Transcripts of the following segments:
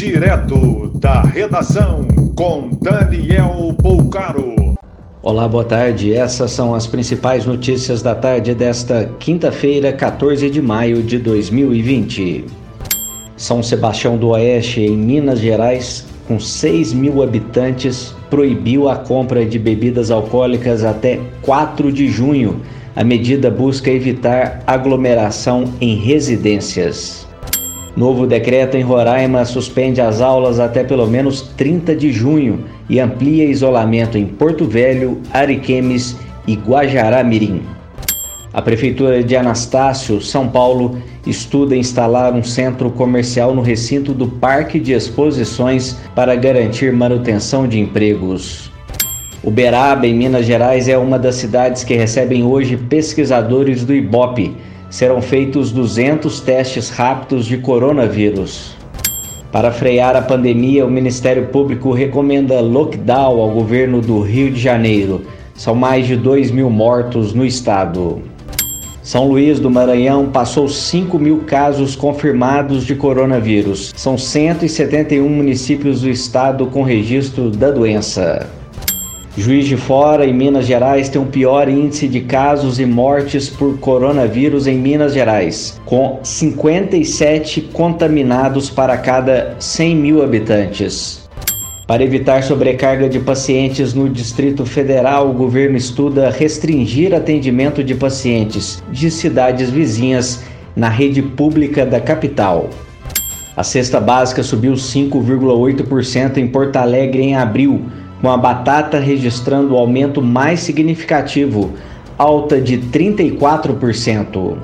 Direto da redação com Daniel Poucaro. Olá, boa tarde. Essas são as principais notícias da tarde desta quinta-feira, 14 de maio de 2020. São Sebastião do Oeste, em Minas Gerais, com 6 mil habitantes, proibiu a compra de bebidas alcoólicas até 4 de junho. A medida busca evitar aglomeração em residências. Novo decreto em Roraima suspende as aulas até pelo menos 30 de junho e amplia isolamento em Porto Velho, Ariquemes e Guajará-Mirim. A Prefeitura de Anastácio, São Paulo, estuda instalar um centro comercial no recinto do Parque de Exposições para garantir manutenção de empregos. Uberaba, em Minas Gerais, é uma das cidades que recebem hoje pesquisadores do IBOP serão feitos 200 testes rápidos de coronavírus. Para frear a pandemia, o Ministério Público recomenda lockdown ao governo do Rio de Janeiro. São mais de 2 mil mortos no estado. São Luís do Maranhão passou 5 mil casos confirmados de coronavírus. São 171 municípios do estado com registro da doença. Juiz de Fora e Minas Gerais tem o pior índice de casos e mortes por coronavírus em Minas Gerais, com 57 contaminados para cada 100 mil habitantes. Para evitar sobrecarga de pacientes no Distrito Federal, o governo estuda restringir atendimento de pacientes de cidades vizinhas na rede pública da capital. A cesta básica subiu 5,8% em Porto Alegre em abril com a batata registrando o aumento mais significativo, alta de 34%.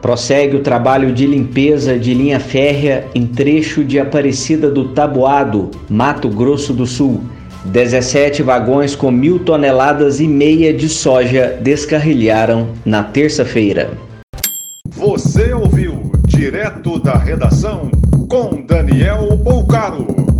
Prossegue o trabalho de limpeza de linha férrea em trecho de Aparecida do Taboado, Mato Grosso do Sul. 17 vagões com mil toneladas e meia de soja descarrilharam na terça-feira. Você ouviu direto da redação com Daniel Bolcaro.